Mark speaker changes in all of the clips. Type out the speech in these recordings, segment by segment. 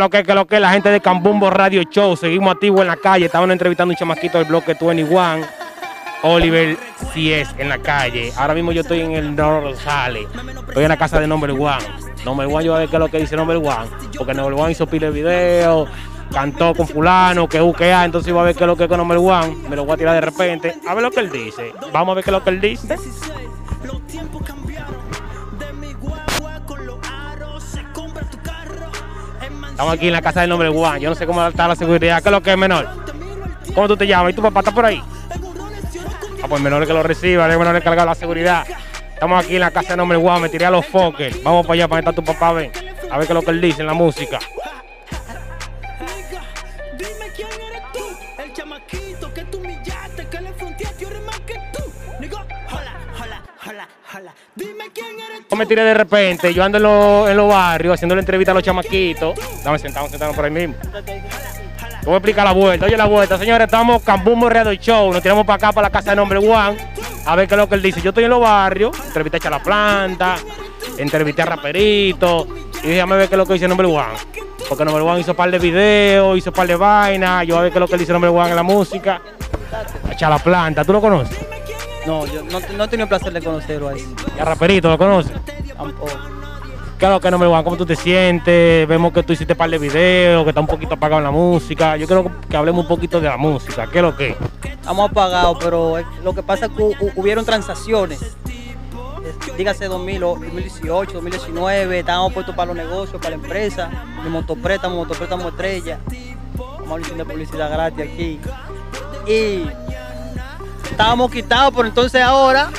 Speaker 1: Lo que, que lo que, la gente de Cambumbo Radio Show, seguimos activos en la calle, estaban entrevistando un chamaquito del bloque 21, Oliver si es en la calle. Ahora mismo yo estoy en el Rosales, estoy en la casa de Number One. Number One, yo voy a ver qué es lo que dice Number One, porque Number One hizo pile de video, cantó con fulano, que uquea, entonces iba a ver qué es lo que es con Number One, me lo voy a tirar de repente, a ver lo que él dice. Vamos a ver qué es lo que él dice. Estamos aquí en la casa del nombre Juan. Yo no sé cómo está la seguridad. ¿Qué es lo que es menor? ¿Cómo tú te llamas? ¿Y tu papá está por ahí? Ah, pues menor que lo reciba, el menor encargado de la seguridad. Estamos aquí en la casa del nombre Juan. Me tiré a los foques. Vamos para allá para estar tu papá. A ver qué es lo que él dice en la música. Me tiré de repente, yo ando en los, barrios haciendo la entrevista a los chamaquitos. Dame sentado, sentado por ahí mismo. Voy a explicar la vuelta. Oye, la vuelta, señores, estamos Cambumbo Radio Show. Nos tiramos para acá, para la casa de nombre Juan. A ver qué es lo que él dice. Yo estoy en los barrios, entrevisté a la planta, entrevisté a Raperito. Y a ver qué es lo que dice nombre Juan. Porque nombre Juan hizo par de videos, hizo par de vainas. Yo a ver qué es lo que dice nombre Juan en la música. A la planta, ¿tú lo conoces?
Speaker 2: No, yo no, no he tenido el placer de conocerlo ahí.
Speaker 1: Y a Raperito, ¿lo conoces?
Speaker 2: Tampoco.
Speaker 1: ¿Qué es lo que nombre Juan? ¿Cómo tú te sientes? Vemos que tú hiciste un par de videos, que está un poquito apagado en la música. Yo creo que hablemos un poquito de la música. ¿Qué es lo que?
Speaker 2: Estamos apagados, pero lo que pasa es que hu- hu- hubieron transacciones. Dígase 2000, o 2018, 2019, estábamos puestos para los negocios, para la empresa, de motopréstamo, motopréstamo estrella. Vamos a de publicidad gratis aquí. Y estábamos quitados, pero entonces ahora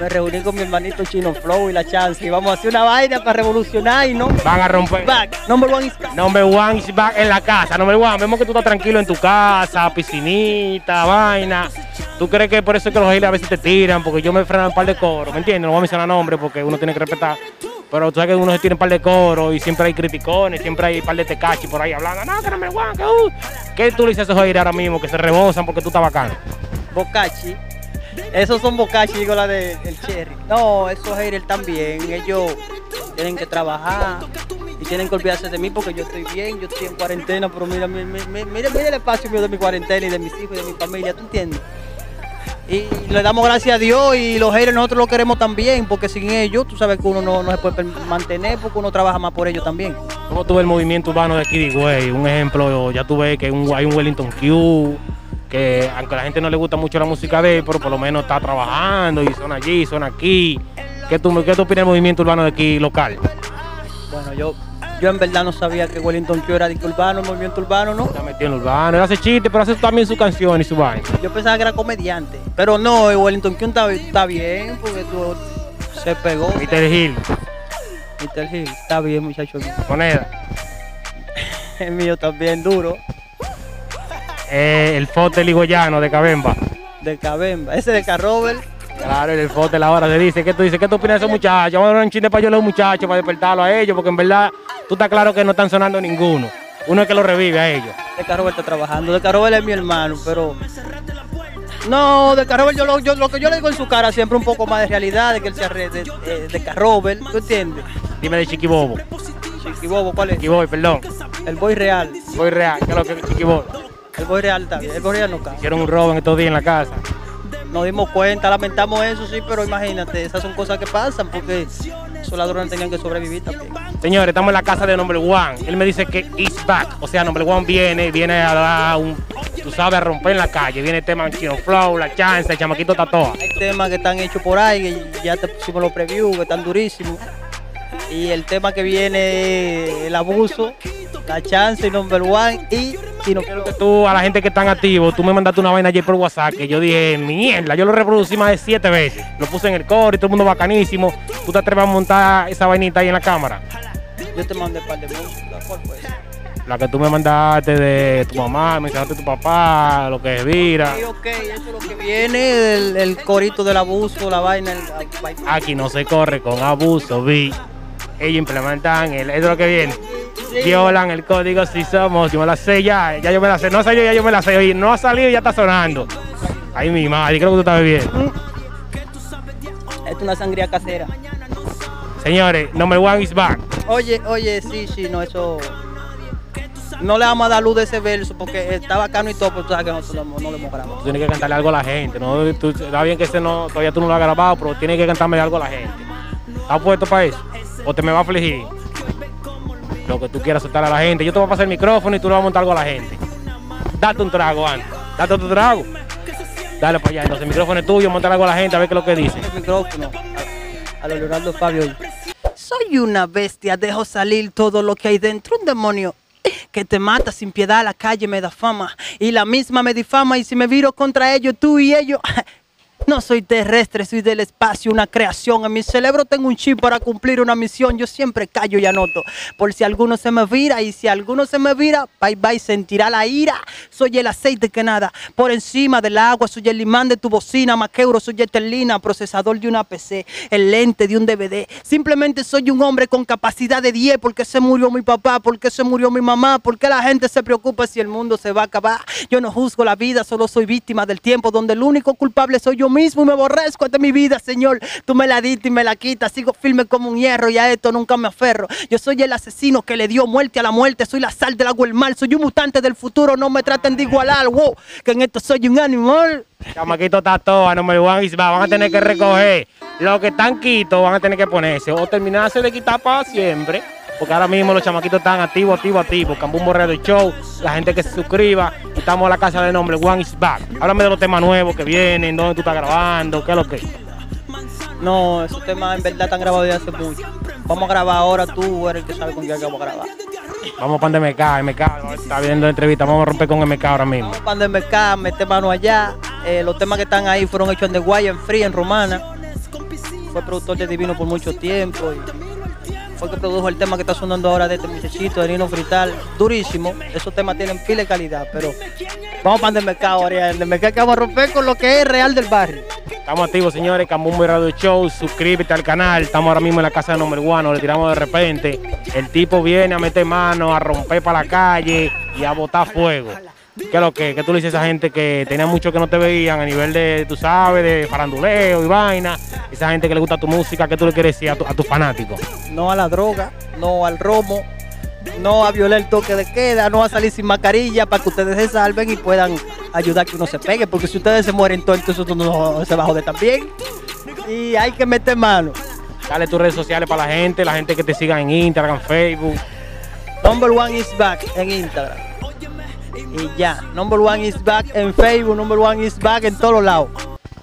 Speaker 2: me reuní con mi hermanito Chino Flow y la Chance y vamos a hacer una vaina para revolucionar y no
Speaker 1: Van a romper.
Speaker 2: back. Number one is back.
Speaker 1: Number one is back en la casa. Number one, vemos que tú estás tranquilo en tu casa, piscinita, vaina. ¿Tú crees que por eso es que los haters a veces te tiran? Porque yo me freno un par de coros, ¿me entiendes? No voy a mencionar nombres porque uno tiene que respetar. Pero tú sabes que uno se tira un par de coros y siempre hay criticones, siempre hay un par de tecachi por ahí hablando. No, que number one, que uh. ¿Qué tú le dices a esos haters ahora mismo que se rebosan porque tú estás bacano?
Speaker 2: Bocachi. Esos son Bocachi, digo la de- del Cherry. No, esos haters también. Ellos tienen que trabajar y tienen que olvidarse de mí porque yo estoy bien, yo estoy en cuarentena, pero mira, mira, mira, mira, el espacio mío de mi cuarentena y de mis hijos y de mi familia, ¿tú entiendes? Y le damos gracias a Dios y los haters nosotros lo queremos también porque sin ellos, tú sabes que uno no, se puede mantener porque uno trabaja más por ellos también.
Speaker 1: ¿Cómo tú ves el movimiento urbano de aquí de? Un ejemplo, ya tú ves que hay un Wellington Q, que aunque a la gente no le gusta mucho la música de él, pero por lo menos está trabajando y son allí, son aquí. ¿Qué tú, qué tú opinas del movimiento urbano de aquí local?
Speaker 2: Bueno, yo, yo en verdad no sabía que Wellington Q era disco urbano, movimiento urbano, ¿no?
Speaker 1: Está metido en urbano, él hace chistes, pero hace también su canción y su vaina.
Speaker 2: Yo pensaba que era comediante. Pero no, el Wellington Q está, está bien, porque tú se pegó.
Speaker 1: Mr. Hill,
Speaker 2: Mr. Hill, está bien, muchacho.
Speaker 1: moneda.
Speaker 2: El mío también duro,
Speaker 1: Eh, el fote ligoyano de Cabemba.
Speaker 2: de Cabemba. Ese de Carrover,
Speaker 1: Claro, el fote la hora se dice. ¿Qué tú dices? ¿Qué tú opinas de esos muchachos? Vamos a dar un chin de payola a los muchachos para despertarlo a ellos, porque en verdad tú estás claro que no están sonando ninguno. Uno es que lo revive a ellos.
Speaker 2: de Carrover está trabajando. De Carrover es mi hermano, pero. No, de Carrover yo lo, yo- lo que yo le digo en su cara siempre un poco más de realidad de que él se arre de, de, de Carrover, ¿tú entiendes?
Speaker 1: Dime de Chiquibobo.
Speaker 2: Chiquibobo, ¿cuál es?
Speaker 1: Chiquiboy, perdón.
Speaker 2: El boy real.
Speaker 1: Voy real, ¿qué es lo que es Chiquibobo?
Speaker 2: El boy real está bien. El boy real no cae.
Speaker 1: Hicieron un robo en estos días en la casa.
Speaker 2: Nos dimos cuenta, lamentamos eso, sí, pero imagínate, esas son cosas que pasan porque esos ladrones tenían que sobrevivir también.
Speaker 1: Señores, estamos en la casa de Number One. Él me dice que is back. O sea, Number One viene, viene a dar un, tú sabes, a romper en la calle. Viene el tema Chino Flow, la chance, el chamaquito Tatoa.
Speaker 2: Hay temas que están hechos por ahí, que ya te pusimos los previews, que están durísimos. Y el tema que viene es el abuso, la chance, number one y si no quiero que
Speaker 1: Tú, a la gente que están activos, tú me mandaste una vaina ayer por WhatsApp que yo dije, mierda, yo lo reproducí más de siete veces. Lo puse en el core y todo el mundo bacanísimo. ¿Tú te atreves a montar esa vainita ahí en la cámara?
Speaker 2: yo te mandé un par de música, ¿cuál fue esa?
Speaker 1: La que tú me mandaste de tu mamá, mencionaste de tu papá, lo que es Vira.
Speaker 2: Ok, eso es lo que viene, el, el corito del abuso, la vaina, el, el-
Speaker 1: Aquí no se corre con abuso, vi. Ellos implementan el, eso es lo que viene. Violan el código si somos, yo me la sé ya, ya yo me la sé, no ha salido, ya yo me la sé, oye, no ha salido y ya está sonando. Ay mi madre, creo que tú estás bebiendo.
Speaker 2: Esto es una sangría casera.
Speaker 1: Señores, number one is back.
Speaker 2: Oye, oye, sí, sí, no, eso. No le vamos a dar luz de ese verso porque está bacano y todo, pero tú sabes que nosotros no, no lo hemos grabado.
Speaker 1: Tú tienes que cantarle algo a la gente. ¿no? Tú- está bien que ese no, todavía tú no lo has grabado, pero tienes que cantarme algo a la gente. ¿Estás puesto para eso? ¿O te me va a afligir? Lo que tú quieras soltar a la gente. Yo te voy a pasar el micrófono y tú le vas a montar algo a la gente. Date un trago antes. Date otro trago. Dale para allá. Entonces el micrófono es tuyo, montar algo a la gente a ver qué es lo que dice.
Speaker 2: El micrófono a, a lo Leonardo Fabio. Soy una bestia, dejo salir todo lo que hay dentro, un demonio que te mata sin piedad, la calle me da fama y la misma me difama y si me viro contra ellos, tú y ellos... No soy terrestre, soy del espacio, una creación. En mi cerebro tengo un chip para cumplir una misión. Yo siempre callo y anoto. Por si alguno se me vira y si alguno se me vira, bye bye, sentirá la ira. Soy el aceite que nada por encima del agua. Soy el imán de tu bocina, maqueuro, soy eterlina, procesador de una PC, el lente de un DVD. Simplemente soy un hombre con capacidad de 10 porque se murió mi papá, porque se murió mi mamá, porque la gente se preocupa si el mundo se va a acabar. Yo no juzgo la vida, solo soy víctima del tiempo donde el único culpable soy yo mismo y me aborrezco de mi vida, Señor. Tú me la diste y me la quitas, sigo firme como un hierro y a esto nunca me aferro. Yo soy el asesino que le dio muerte a la muerte, soy la sal del agua el mal, soy un mutante del futuro, no me traten de igualar, wow, que en esto soy un animal.
Speaker 1: Chamaquito está todo, no me van van a tener que recoger. Los que están quitos van a tener que ponerse o terminarse de quitar para siempre. Porque ahora mismo los chamaquitos están activos, activos, activos. Cambumbo Radio Show, la gente que se suscriba. Estamos a la casa de nombre One is Back. Háblame de los temas nuevos que vienen, dónde tú estás grabando, qué es lo que.
Speaker 2: No, esos temas en verdad están grabados desde hace mucho. Vamos a grabar ahora, tú eres el que sabe con quién vamos a grabar.
Speaker 1: Vamos para MK, MK, está viendo la entrevista, vamos a romper con MK ahora mismo.
Speaker 2: Vamos para MK, mete mano allá. Eh, los temas que están ahí fueron hechos en The Guay, en Free, en Romana. Fue productor de Divino por mucho tiempo. y fue que produjo el tema que está sonando ahora de este muchachito, de Nino Frital. Durísimo. Esos temas tienen pila de calidad, pero vamos para el mercado. En el mercado que vamos a romper con lo que es real del barrio.
Speaker 1: Estamos activos, señores. Cambumbo Radio Show. Suscríbete al canal. Estamos ahora mismo en la casa de Número One. Le tiramos de repente. El tipo viene a meter mano, a romper para la calle y a botar fuego. ¿Qué es lo que? ¿Qué tú le dices a esa gente que tenía mucho que no te veían a nivel de, tú sabes, de faranduleo y vaina? Esa gente que le gusta tu música, ¿qué tú le quieres decir a, tu- a tus fanáticos?
Speaker 2: No a la droga, no al romo, no a violar el toque de queda, no a salir sin mascarilla para que ustedes se salven y puedan ayudar a que uno se pegue. Porque si ustedes se mueren todos, entonces uno no se va a joder también. Y hay que meter mano.
Speaker 1: Dale tus redes sociales para la gente, la gente que te siga en Instagram, Facebook.
Speaker 2: Number one is back en Instagram. Y ya, number one is back en Facebook, number one is back en todos lados.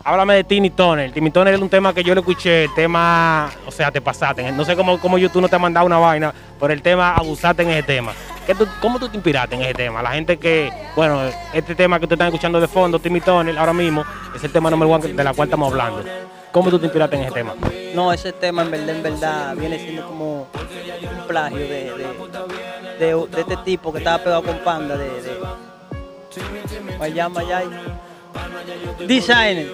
Speaker 1: Háblame de Timmy Turner. Timmy Turner es un tema que yo le escuché, el tema, o sea, te pasaste. No sé cómo, cómo YouTube no te ha mandado una vaina, pero el tema, abusaste en ese tema. ¿Qué tú- ¿Cómo tú te inspiraste en ese tema? La gente que, bueno, este tema que ustedes están escuchando de fondo, Timmy Turner, ahora mismo, es el tema número uno de la cual estamos hablando. ¿Cómo tú te inspiraste en ese tema?
Speaker 2: No, ese tema en verdad, en verdad, viene siendo como un plagio de, de, de- de este tipo que estaba pegado con Panda, de... de Mayay, Mayay. Designer.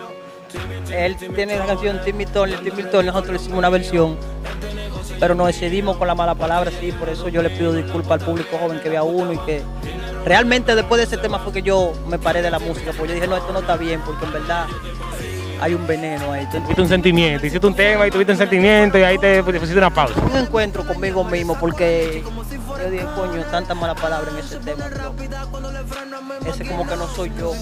Speaker 2: Él tiene la canción Timmy Turner, Timmy Turner, nosotros le hicimos una versión, pero nos decidimos con la mala palabra, sí, por eso yo le pido disculpas al público joven que vea uno y que realmente después de ese tema fue que yo me paré de la música, porque yo dije, no, esto no está bien, porque en verdad hay un veneno ahí.
Speaker 1: Tuviste un sentimiento, hiciste un tema y tuviste un sentimiento y ahí te pusiste una pausa.
Speaker 2: un encuentro conmigo mismo porque yo dije, coño, tanta mala palabra en ese tema, ese como que no soy yo,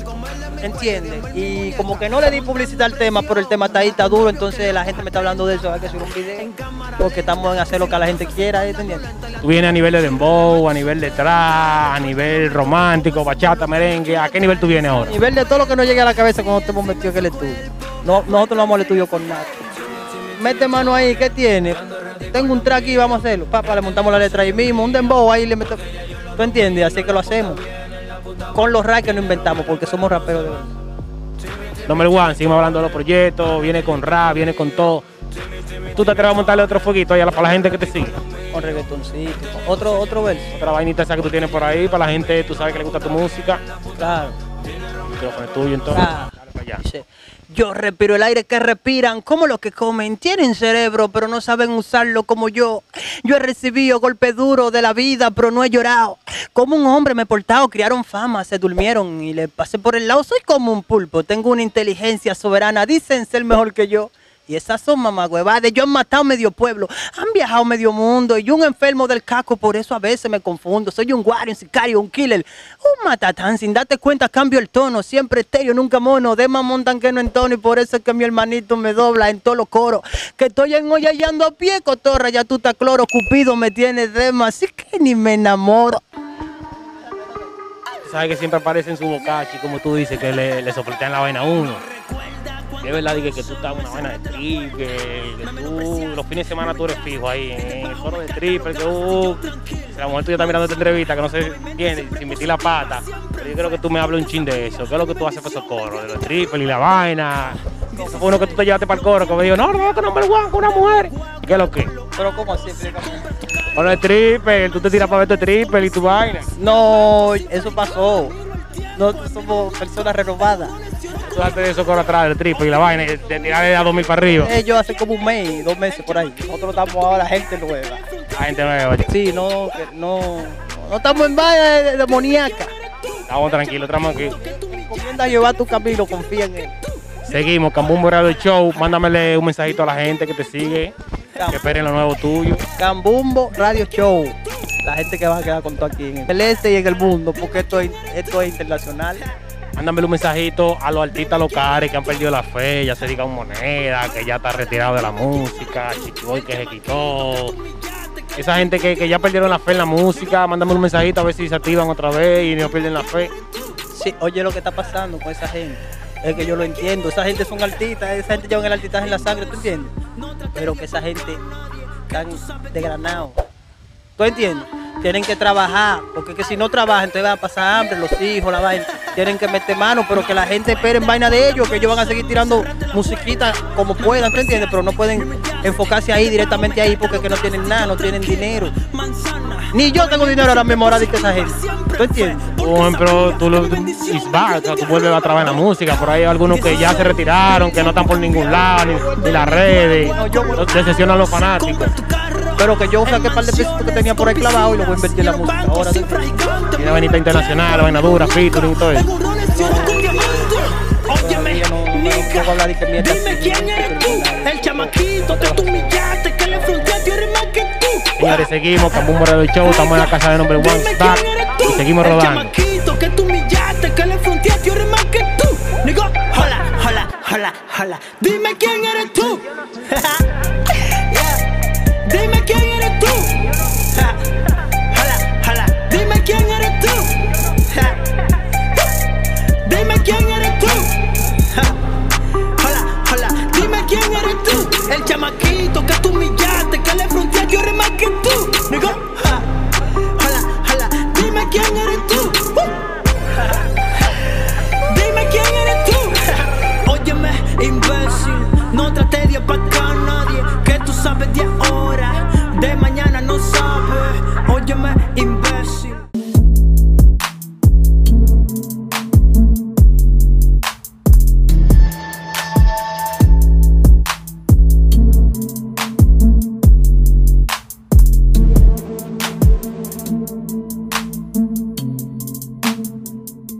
Speaker 2: ¿entiendes? Y como que no le di publicidad al tema, pero el tema está ahí, está duro, entonces la gente me está hablando de eso, hay que hacer un video, porque estamos en hacer lo que la gente quiera, ¿entiendes?
Speaker 1: Tú vienes a nivel de dembow, a nivel de trap, a nivel romántico, bachata, merengue. ¿A qué nivel tú vienes
Speaker 2: A
Speaker 1: ahora?
Speaker 2: nivel de todo lo que nos llegue a la cabeza cuando estemos metidos en el estudio. No, nosotros no vamos al estudio con nada. Mete mano ahí, ¿qué tiene? Tengo un track aquí, vamos a hacerlo. Papá, le montamos la letra ahí mismo, un dembow ahí le metemos. ¿Tú entiendes? Así que lo hacemos. Con los rap que no inventamos, porque somos raperos de verdad.
Speaker 1: Número one, seguimos hablando de los proyectos, viene con rap, viene con todo. Tú te atreves a montarle otro fueguito ahí a la- para la gente que te sigue.
Speaker 2: Con reggaetoncito. Otro, otro verso.
Speaker 1: Otra vainita esa que tú tienes por ahí para la gente, tú sabes que le gusta tu música.
Speaker 2: Claro.
Speaker 1: El micrófono es tuyo entonces. Dale para allá.
Speaker 2: Dice, yo respiro el aire que respiran, como los que comen, tienen cerebro, pero no saben usarlo como yo. Yo he recibido golpes duros de la vida, pero no he llorado. Como un hombre me he portado, criaron fama, se durmieron y le pasé por el lado. Soy como un pulpo, tengo una inteligencia soberana, dicen ser mejor que yo. Y esas son mamagüevadas. Yo han matado medio pueblo, han viajado medio mundo. Y un enfermo del caco, por eso a veces me confundo. Soy un guardia, un sicario, un killer. Un matatán, sin darte cuenta, cambio el tono. Siempre estéreo, nunca mono. De más montan que no en tono. Y por eso es que mi hermanito me dobla en todos los coros. Que estoy en olla y a pie, cotorra. Ya tú estás cloro, cupido me tiene dema. Así que ni me enamoro.
Speaker 1: Sabes que siempre aparece en su bocachi, como tú dices, que le, le la vaina a uno. Es verdad dije, que tú estás una vaina de triple, que tú los fines de semana tú eres fijo ahí en el foro de triple, que uh, si la mujer tuya está mirando esta entrevista, que no se entiende, sin meter la pata. Pero yo creo que tú me hables un chin de eso. ¿Qué es lo que tú haces para esos coros? De los triple y la vaina. Eso fue uno que tú te llevaste para el coro, que me dijo, no, no, que no me lo con una mujer. ¿Y qué es lo que?
Speaker 2: Pero ¿cómo así?
Speaker 1: Con el triple, tú te tiras para ver tu triple y tu vaina.
Speaker 2: No, eso pasó. Nosotros somos personas renovadas.
Speaker 1: Tú date de esos coros atrás del triple y la vaina, te tirarle a 2000 para arriba.
Speaker 2: Ellos hace como un mes, dos meses por ahí. Nosotros estamos ahora gente nueva.
Speaker 1: La gente me oye.
Speaker 2: Sí, no, no, no estamos en vaina de, de demoníaca.
Speaker 1: Estamos tranquilos, estamos aquí.
Speaker 2: Comienza a llevar tu camino, confía en él.
Speaker 1: Seguimos, Cambumbo Radio Show. Mándamele un mensajito a la gente que te sigue, que esperen lo nuevo tuyo.
Speaker 2: Cambumbo Radio Show. La gente que va a quedar con todo aquí en el este y en el mundo, porque esto es, esto es internacional.
Speaker 1: Mándamele un mensajito a los artistas locales que han perdido la fe, ya se diga un moneda, que ya está retirado de la música, Chiquiboy que se quitó. Esa gente que, que ya perdieron la fe en la música, mándame un mensajito a ver si se activan otra vez y no pierden la fe.
Speaker 2: Sí, oye lo que está pasando con esa gente. Es que yo lo entiendo. Esa gente son artistas, esa gente llevan el artistaje en la sangre, ¿tú entiendes? Pero que esa gente están desgranados. ¿Tú entiendes? Tienen que trabajar, porque que si no trabajan, entonces van a pasar hambre, los hijos, la vaina. Tienen que meter mano, pero que la gente espere en vaina de ellos, que ellos van a seguir tirando musiquita como puedan, ¿tú entiendes? Pero no pueden enfocarse ahí, directamente ahí, porque que no tienen nada, no tienen dinero. Ni yo tengo dinero ahora mismo ahora de que esa gente. ¿Tú entiendes?
Speaker 1: Por ejemplo, tú, lo, back, o sea, tú vuelves a trabajar en la música. Por ahí hay algunos que ya se retiraron, que no están por ningún lado, ni, ni las redes. Decepcionan a los fanáticos.
Speaker 2: Pero que yo saqué un par de pesitos que tenía por ahí clavado y lo voy a invertir en la música. Ahora.
Speaker 1: Tiene vainita internacional, vaina dura, featuring todo eso.
Speaker 2: Mierda
Speaker 3: Dime quién eres tú, el chamaquito que tú humillaste, que le fronteaste eres más que tú.
Speaker 1: Señores, seguimos, Cambumbo Radio Show, estamos en la casa de nombre One Stack y seguimos
Speaker 3: el
Speaker 1: rodando.
Speaker 3: chamaquito que tú humillaste, que le fronteaste eres más que tú. Digo, hola, hola, hola, hola. Dime quién eres tú.